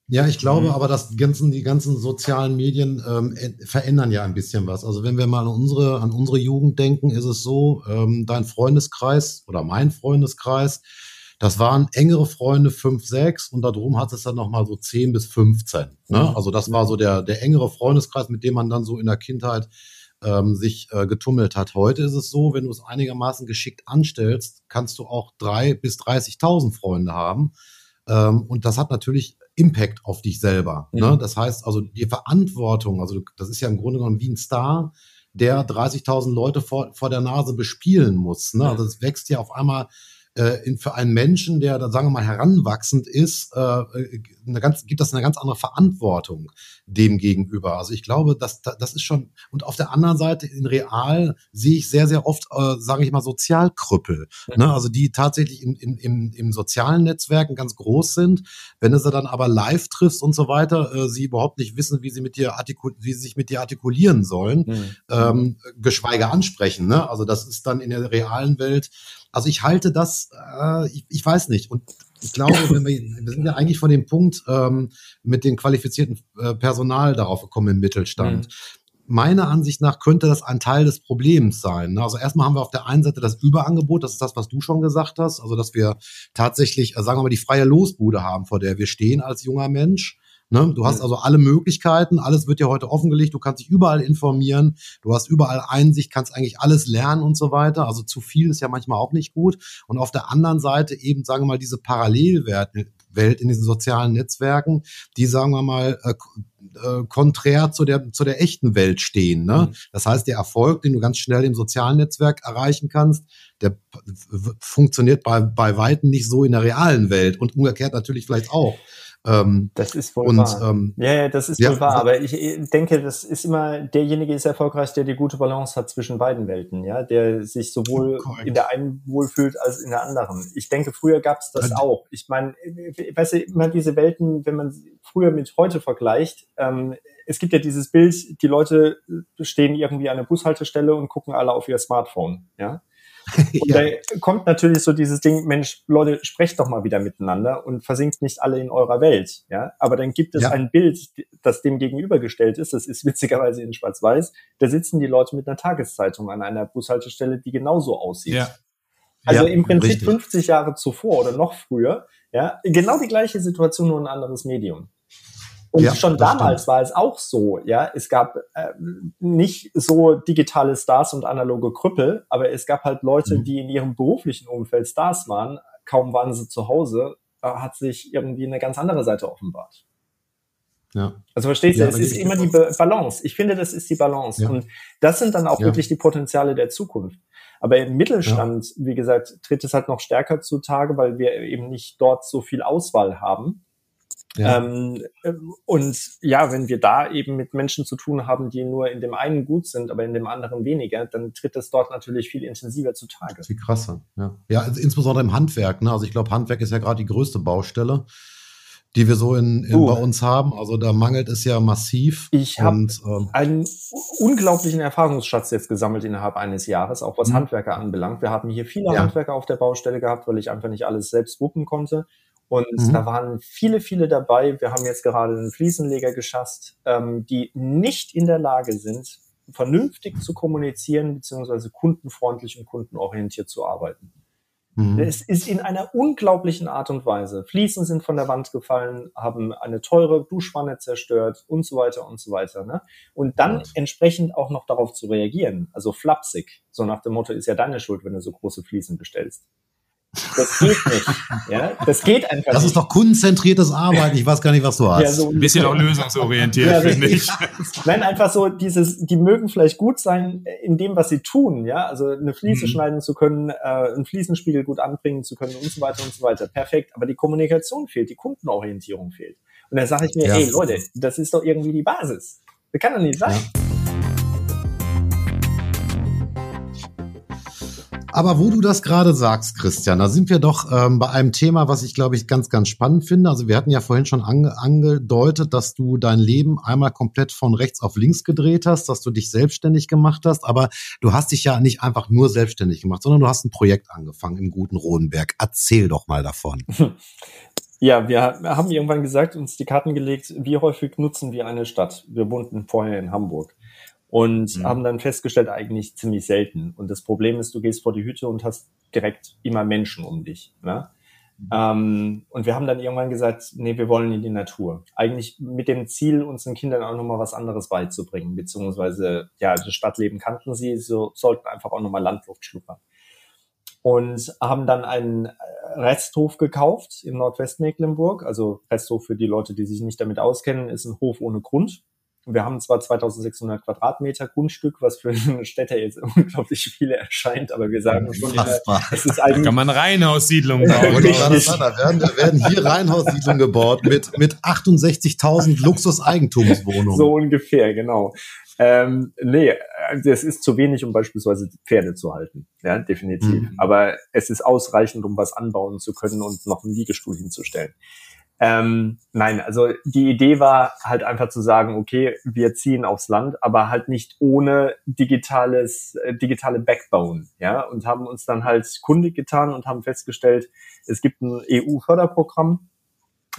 Ja, ich glaube mhm. aber, dass ganzen, die ganzen sozialen Medien ähm, verändern ja ein bisschen was. Also wenn wir mal an unsere, an unsere Jugend denken, ist es so, ähm, dein Freundeskreis oder mein Freundeskreis, das waren engere Freunde fünf, sechs und darum hat es dann nochmal so zehn bis 15. Ne? Mhm. Also das war so der, der engere Freundeskreis, mit dem man dann so in der Kindheit ähm, sich äh, getummelt hat. Heute ist es so, wenn du es einigermaßen geschickt anstellst, kannst du auch drei bis 30.000 Freunde haben. Ähm, und das hat natürlich Impact auf dich selber. Ne? Mhm. Ne? Das heißt also die Verantwortung, also das ist ja im Grunde genommen wie ein Star, der 30.000 Leute vor, vor der Nase bespielen muss. Ne? Also es wächst ja auf einmal äh, in, für einen Menschen, der, da sagen wir mal, heranwachsend ist, äh, äh, eine ganz, gibt das eine ganz andere Verantwortung dem gegenüber. Also ich glaube, das, das ist schon, und auf der anderen Seite in real sehe ich sehr, sehr oft, äh, sage ich mal, Sozialkrüppel, mhm. ne? also die tatsächlich im, im, im, im sozialen Netzwerken ganz groß sind. Wenn du sie dann aber live triffst und so weiter, äh, sie überhaupt nicht wissen, wie sie mit dir artikul wie sie sich mit dir artikulieren sollen, mhm. ähm, geschweige ansprechen. Ne? Also das ist dann in der realen Welt also ich halte das, äh, ich, ich weiß nicht. Und ich glaube, wenn wir, wir sind ja eigentlich von dem Punkt ähm, mit dem qualifizierten äh, Personal darauf gekommen im Mittelstand. Mhm. Meiner Ansicht nach könnte das ein Teil des Problems sein. Ne? Also erstmal haben wir auf der einen Seite das Überangebot, das ist das, was du schon gesagt hast, also dass wir tatsächlich, äh, sagen wir mal, die freie Losbude haben, vor der wir stehen als junger Mensch. Ne? Du hast also alle Möglichkeiten, alles wird dir heute offengelegt, du kannst dich überall informieren, du hast überall Einsicht, kannst eigentlich alles lernen und so weiter. Also zu viel ist ja manchmal auch nicht gut. Und auf der anderen Seite eben, sagen wir mal, diese Parallelwerte, Welt in diesen sozialen Netzwerken, die, sagen wir mal, äh, äh, konträr zu der, zu der echten Welt stehen. Ne? Mhm. Das heißt, der Erfolg, den du ganz schnell im sozialen Netzwerk erreichen kannst, der funktioniert bei, bei Weitem nicht so in der realen Welt und umgekehrt natürlich vielleicht auch. Ähm, das ist wohl und, wahr. Ähm, ja, ja, das ist ja, wohl wahr. Aber ich denke, das ist immer, derjenige ist erfolgreich, der die gute Balance hat zwischen beiden Welten, ja, der sich sowohl correct. in der einen wohlfühlt als in der anderen. Ich denke, früher gab es das auch. Ich meine, weißt du, immer diese Welten, wenn man früher mit heute vergleicht, ähm, es gibt ja dieses Bild, die Leute stehen irgendwie an der Bushaltestelle und gucken alle auf ihr Smartphone, ja. Und ja. da kommt natürlich so dieses Ding, Mensch, Leute, sprecht doch mal wieder miteinander und versinkt nicht alle in eurer Welt. Ja, aber dann gibt es ja. ein Bild, das dem gegenübergestellt ist. Das ist witzigerweise in Schwarz-Weiß. Da sitzen die Leute mit einer Tageszeitung an einer Bushaltestelle, die genauso aussieht. Ja. Also ja, im Prinzip richtig. 50 Jahre zuvor oder noch früher, ja, genau die gleiche Situation, nur ein anderes Medium. Und ja, schon damals stimmt. war es auch so, ja. Es gab äh, nicht so digitale Stars und analoge Krüppel, aber es gab halt Leute, mhm. die in ihrem beruflichen Umfeld Stars waren. Kaum waren sie zu Hause, äh, hat sich irgendwie eine ganz andere Seite offenbart. Ja. Also verstehst du, ja, es ist immer die Balance. Ich finde, das ist die Balance. Ja. Und das sind dann auch wirklich die Potenziale der Zukunft. Aber im Mittelstand, wie gesagt, tritt es halt noch stärker zutage, weil wir eben nicht dort so viel Auswahl haben. Ja. Ähm, und ja, wenn wir da eben mit Menschen zu tun haben, die nur in dem einen gut sind, aber in dem anderen weniger, dann tritt es dort natürlich viel intensiver zutage. Viel krasser, ja. Ja, also insbesondere im Handwerk. Ne? Also ich glaube, Handwerk ist ja gerade die größte Baustelle die wir so in, in uh. bei uns haben. Also da mangelt es ja massiv. Ich habe ähm, einen unglaublichen Erfahrungsschatz jetzt gesammelt innerhalb eines Jahres, auch was mhm. Handwerker anbelangt. Wir haben hier viele ja. Handwerker auf der Baustelle gehabt, weil ich einfach nicht alles selbst wuppen konnte. Und mhm. da waren viele, viele dabei. Wir haben jetzt gerade einen Fliesenleger geschafft, ähm, die nicht in der Lage sind, vernünftig zu kommunizieren, beziehungsweise kundenfreundlich und kundenorientiert zu arbeiten. Mhm. Es ist in einer unglaublichen Art und Weise. Fliesen sind von der Wand gefallen, haben eine teure Duschwanne zerstört und so weiter und so weiter. Ne? Und dann ja. entsprechend auch noch darauf zu reagieren, also flapsig, so nach dem Motto, ist ja deine Schuld, wenn du so große Fliesen bestellst. Das geht nicht. Ja, das geht einfach Das nicht. ist doch kundenzentriertes Arbeiten. Ich weiß gar nicht, was du hast. Ja, so ein bisschen auch lösungsorientiert, ja, finde ich. Nein, einfach so dieses, die mögen vielleicht gut sein in dem, was sie tun. Ja, also eine Fliese mhm. schneiden zu können, äh, einen Fliesenspiegel gut anbringen zu können und so weiter und so weiter. Perfekt. Aber die Kommunikation fehlt, die Kundenorientierung fehlt. Und dann sage ich mir, ja. hey Leute, das ist doch irgendwie die Basis. Das kann doch nicht sein. Ja. Aber wo du das gerade sagst, Christian, da sind wir doch ähm, bei einem Thema, was ich glaube ich ganz, ganz spannend finde. Also wir hatten ja vorhin schon ange angedeutet, dass du dein Leben einmal komplett von rechts auf links gedreht hast, dass du dich selbstständig gemacht hast. Aber du hast dich ja nicht einfach nur selbstständig gemacht, sondern du hast ein Projekt angefangen im guten Rodenberg. Erzähl doch mal davon. Ja, wir haben irgendwann gesagt, uns die Karten gelegt, wie häufig nutzen wir eine Stadt? Wir wohnten vorher in Hamburg und mhm. haben dann festgestellt, eigentlich ziemlich selten. Und das Problem ist, du gehst vor die Hütte und hast direkt immer Menschen um dich. Ne? Mhm. Ähm, und wir haben dann irgendwann gesagt, nee, wir wollen in die Natur. Eigentlich mit dem Ziel, unseren Kindern auch nochmal was anderes beizubringen, beziehungsweise, ja, das Stadtleben kannten sie, so sollten einfach auch nochmal Landluft schluppern. Und haben dann einen Resthof gekauft in Nordwestmecklenburg. Also Resthof für die Leute, die sich nicht damit auskennen, ist ein Hof ohne Grund. Wir haben zwar 2600 Quadratmeter Grundstück, was für eine Städte jetzt unglaublich viele erscheint, aber wir sagen schon, es ist eigentlich. Kann man Reihenhaussiedlungen bauen. da, werden, da werden hier Reihenhaussiedlungen gebaut mit, mit 68.000 Luxus-Eigentumswohnungen. So ungefähr, genau. Ähm, nee, das ist zu wenig, um beispielsweise Pferde zu halten. Ja, definitiv. Mhm. Aber es ist ausreichend, um was anbauen zu können und noch einen Liegestuhl hinzustellen. Ähm, nein, also die Idee war halt einfach zu sagen, okay, wir ziehen aufs Land, aber halt nicht ohne digitales, äh, digitale Backbone, ja, und haben uns dann halt kundig getan und haben festgestellt, es gibt ein EU-Förderprogramm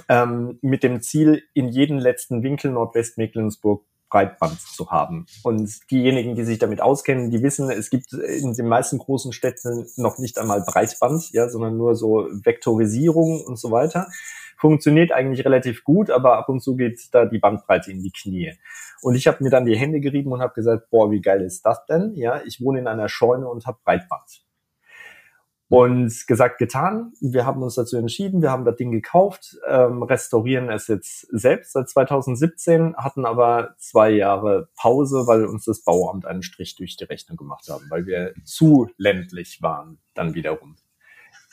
ähm, mit dem Ziel, in jeden letzten Winkel Nordwestmecklenburg Breitband zu haben. Und diejenigen, die sich damit auskennen, die wissen, es gibt in den meisten großen Städten noch nicht einmal Breitband, ja, sondern nur so Vektorisierung und so weiter funktioniert eigentlich relativ gut, aber ab und zu geht da die Bandbreite in die Knie. Und ich habe mir dann die Hände gerieben und habe gesagt, boah, wie geil ist das denn? Ja, ich wohne in einer Scheune und habe Breitband. Und gesagt, getan. Wir haben uns dazu entschieden, wir haben das Ding gekauft, ähm, restaurieren es jetzt selbst seit 2017, hatten aber zwei Jahre Pause, weil uns das Bauamt einen Strich durch die Rechnung gemacht haben, weil wir zu ländlich waren dann wiederum.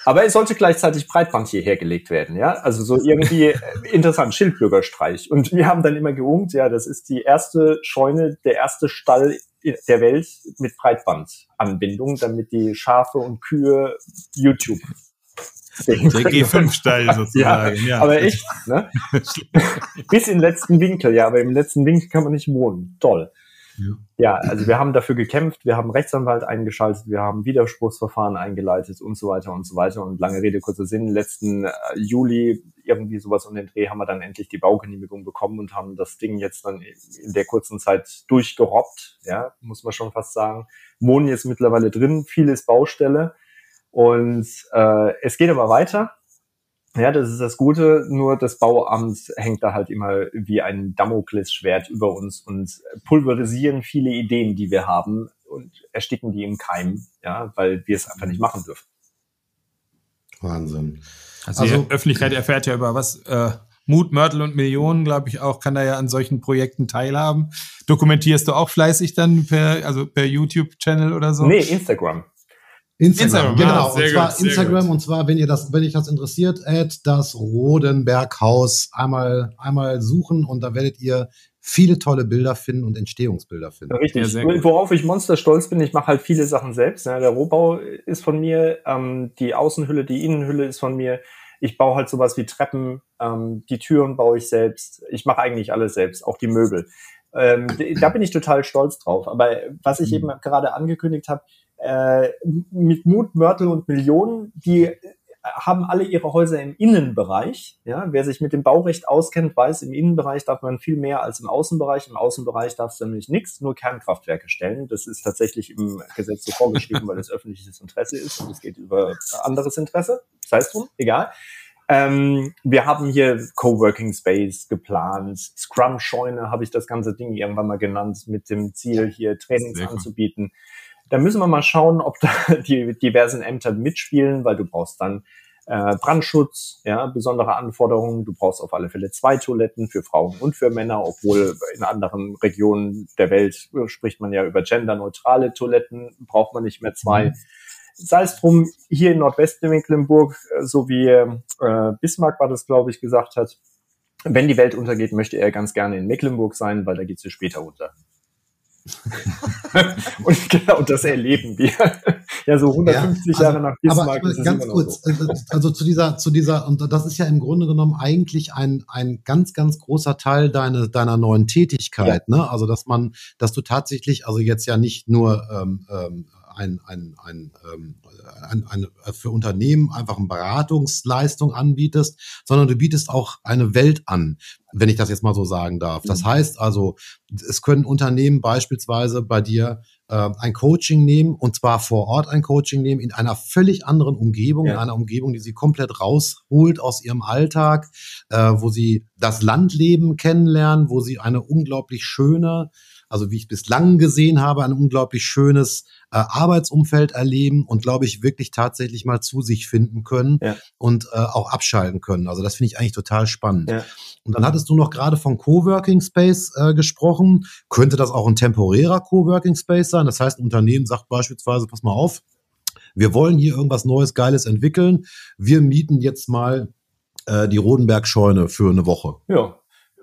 Aber es sollte gleichzeitig Breitband hierher gelegt werden, ja. Also so irgendwie äh, interessant, Schildbürgerstreich. Und wir haben dann immer geungt, ja, das ist die erste Scheune, der erste Stall der Welt mit Breitbandanbindung, damit die Schafe und Kühe YouTube der G5-Stall sozusagen. ja, ja, aber echt, ne? Bis in den letzten Winkel, ja, aber im letzten Winkel kann man nicht wohnen. Toll. Ja. ja, also wir haben dafür gekämpft, wir haben Rechtsanwalt eingeschaltet, wir haben Widerspruchsverfahren eingeleitet und so weiter und so weiter. Und lange Rede, kurzer Sinn, letzten äh, Juli, irgendwie sowas um den Dreh, haben wir dann endlich die Baugenehmigung bekommen und haben das Ding jetzt dann in der kurzen Zeit durchgerobbt, ja, muss man schon fast sagen. Wohnen jetzt mittlerweile drin, vieles Baustelle. Und äh, es geht aber weiter. Ja, das ist das Gute, nur das Bauamt hängt da halt immer wie ein Damoklesschwert über uns und pulverisieren viele Ideen, die wir haben und ersticken die im Keim, ja, weil wir es einfach nicht machen dürfen. Wahnsinn. Also, also die Öffentlichkeit erfährt ja über was, äh, Mut, Mörtel und Millionen, glaube ich auch, kann da ja an solchen Projekten teilhaben. Dokumentierst du auch fleißig dann per, also per YouTube-Channel oder so? Nee, Instagram. Instagram, Instagram genau. und zwar gut, Instagram gut. und zwar, wenn ihr das, wenn euch das interessiert, add das Rodenberghaus einmal, einmal suchen und da werdet ihr viele tolle Bilder finden und Entstehungsbilder finden. Richtig. Ja, Worauf ich monster stolz bin, ich mache halt viele Sachen selbst. Ja, der Rohbau ist von mir, ähm, die Außenhülle, die Innenhülle ist von mir. Ich baue halt sowas wie Treppen, ähm, die Türen baue ich selbst. Ich mache eigentlich alles selbst, auch die Möbel. Ähm, da bin ich total stolz drauf. Aber was ich mhm. eben gerade angekündigt habe, äh, mit Mut, Mörtel und Millionen, die haben alle ihre Häuser im Innenbereich. Ja, wer sich mit dem Baurecht auskennt, weiß, im Innenbereich darf man viel mehr als im Außenbereich. Im Außenbereich darfst du nämlich nichts, nur Kernkraftwerke stellen. Das ist tatsächlich im Gesetz so vorgeschrieben, weil es öffentliches Interesse ist und es geht über anderes Interesse. Das heißt drum, egal. Ähm, wir haben hier Coworking Space geplant, Scrum Scheune habe ich das ganze Ding irgendwann mal genannt, mit dem Ziel hier Trainings anzubieten. Da müssen wir mal schauen, ob da die diversen Ämter mitspielen, weil du brauchst dann äh, Brandschutz, ja, besondere Anforderungen. Du brauchst auf alle Fälle zwei Toiletten für Frauen und für Männer, obwohl in anderen Regionen der Welt spricht man ja über genderneutrale Toiletten, braucht man nicht mehr zwei. Mhm. Sei es drum, hier in Nordwestmecklenburg, äh, so wie äh, Bismarck war das, glaube ich, gesagt hat, wenn die Welt untergeht, möchte er ganz gerne in Mecklenburg sein, weil da geht sie später unter. und genau das erleben wir. ja, so 150 ja, also, Jahre nach Bismarck. Aber, aber ganz kurz, so. Äh, also zu dieser, zu dieser, und das ist ja im Grunde genommen eigentlich ein, ein ganz, ganz großer Teil deiner, deiner neuen Tätigkeit, ja. ne? Also, dass man, dass du tatsächlich, also jetzt ja nicht nur ähm, ähm, ein, ein, ein, ähm, ein, ein, für Unternehmen einfach eine Beratungsleistung anbietest, sondern du bietest auch eine Welt an, wenn ich das jetzt mal so sagen darf. Das mhm. heißt also, es können Unternehmen beispielsweise bei dir äh, ein Coaching nehmen und zwar vor Ort ein Coaching nehmen in einer völlig anderen Umgebung, ja. in einer Umgebung, die sie komplett rausholt aus ihrem Alltag, äh, wo sie das Landleben kennenlernen, wo sie eine unglaublich schöne also wie ich bislang gesehen habe, ein unglaublich schönes äh, Arbeitsumfeld erleben und glaube ich wirklich tatsächlich mal zu sich finden können ja. und äh, auch abschalten können. Also das finde ich eigentlich total spannend. Ja. Und dann hattest du noch gerade von Coworking Space äh, gesprochen. Könnte das auch ein temporärer Coworking Space sein? Das heißt, ein Unternehmen sagt beispielsweise, pass mal auf, wir wollen hier irgendwas Neues, Geiles entwickeln. Wir mieten jetzt mal äh, die Rodenberg-Scheune für eine Woche. Ja,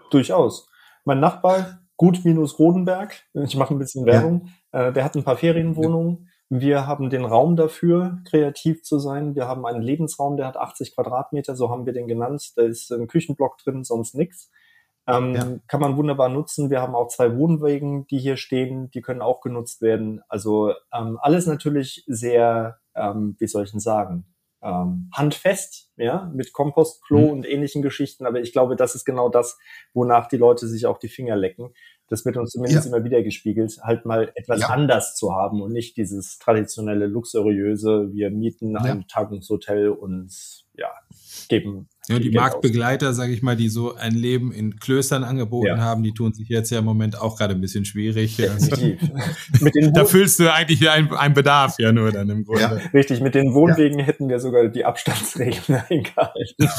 durchaus. Mein Nachbar Gut-Rodenberg. Ich mache ein bisschen Werbung. Ja. Äh, der hat ein paar Ferienwohnungen. Wir haben den Raum dafür, kreativ zu sein. Wir haben einen Lebensraum, der hat 80 Quadratmeter, so haben wir den genannt. Da ist ein Küchenblock drin, sonst nichts. Ähm, ja. Kann man wunderbar nutzen. Wir haben auch zwei Wohnwegen, die hier stehen, die können auch genutzt werden. Also ähm, alles natürlich sehr, ähm, wie soll ich denn sagen, ähm, handfest, ja, mit Kompostklo mhm. und ähnlichen Geschichten. Aber ich glaube, das ist genau das, wonach die Leute sich auch die Finger lecken. Das wird uns zumindest ja. immer wieder gespiegelt, halt mal etwas ja. anders zu haben und nicht dieses traditionelle, luxuriöse, wir mieten ja. ein Tagungshotel und ja, geben Ja, die Marktbegleiter, sage ich mal, die so ein Leben in Klöstern angeboten ja. haben, die tun sich jetzt ja im Moment auch gerade ein bisschen schwierig. Definitiv. da füllst du eigentlich einen, einen Bedarf ja nur dann im Grunde. Ja. Richtig, mit den Wohnwegen ja. hätten wir sogar die Abstandsregeln eingehalten.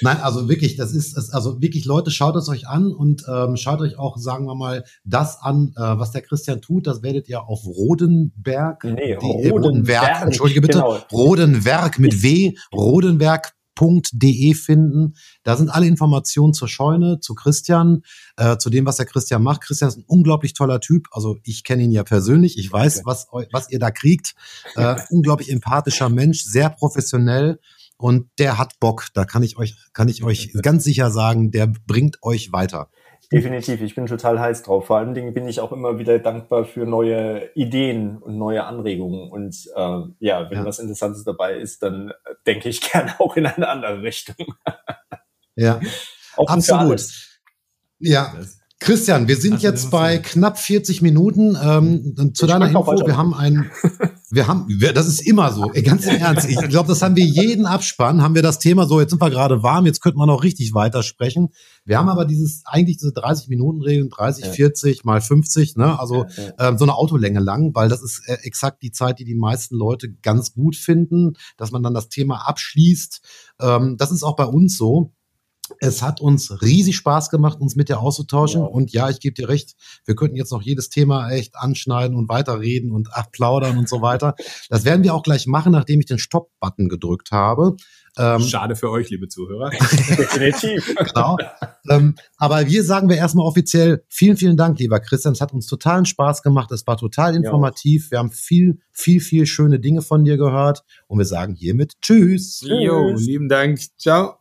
Nein, also wirklich, das ist, also wirklich, Leute, schaut es euch an und ähm, schaut euch auch, sagen wir mal, das an, äh, was der Christian tut. Das werdet ihr auf Rodenberg, nee, die, Rodenwerk, entschuldige bitte, genau. Rodenwerk mit W, rodenwerk.de finden. Da sind alle Informationen zur Scheune, zu Christian, äh, zu dem, was der Christian macht. Christian ist ein unglaublich toller Typ. Also ich kenne ihn ja persönlich. Ich weiß, was, was ihr da kriegt. Äh, unglaublich empathischer Mensch, sehr professionell und der hat Bock. Da kann ich euch, kann ich euch ganz sicher sagen, der bringt euch weiter. Definitiv, ich bin total heiß drauf. Vor allen Dingen bin ich auch immer wieder dankbar für neue Ideen und neue Anregungen. Und äh, ja, wenn ja. was Interessantes dabei ist, dann denke ich gerne auch in eine andere Richtung. ja, absolut. Ja, Christian, wir sind jetzt bei knapp 40 Minuten. Ähm, zu ich deiner Info, wir haben ein, wir haben, wir, das ist immer so, ganz im Ernst. Ich glaube, das haben wir jeden Abspann, haben wir das Thema so, jetzt sind wir gerade warm, jetzt könnte man noch richtig weitersprechen. Wir haben aber dieses, eigentlich diese 30 Minuten Regeln, 30, ja. 40 mal 50, ne, also ja, ja. Äh, so eine Autolänge lang, weil das ist äh, exakt die Zeit, die die meisten Leute ganz gut finden, dass man dann das Thema abschließt. Ähm, das ist auch bei uns so. Es hat uns riesig Spaß gemacht, uns mit dir auszutauschen. Ja. Und ja, ich gebe dir recht, wir könnten jetzt noch jedes Thema echt anschneiden und weiterreden und plaudern und so weiter. Das werden wir auch gleich machen, nachdem ich den Stopp-Button gedrückt habe. Ähm, Schade für euch, liebe Zuhörer. Definitiv. genau. Ähm, aber wir sagen wir erstmal offiziell vielen, vielen Dank, lieber Christian. Es hat uns totalen Spaß gemacht. Es war total informativ. Ja. Wir haben viel, viel, viel schöne Dinge von dir gehört. Und wir sagen hiermit Tschüss. Jo, lieben Dank. Ciao.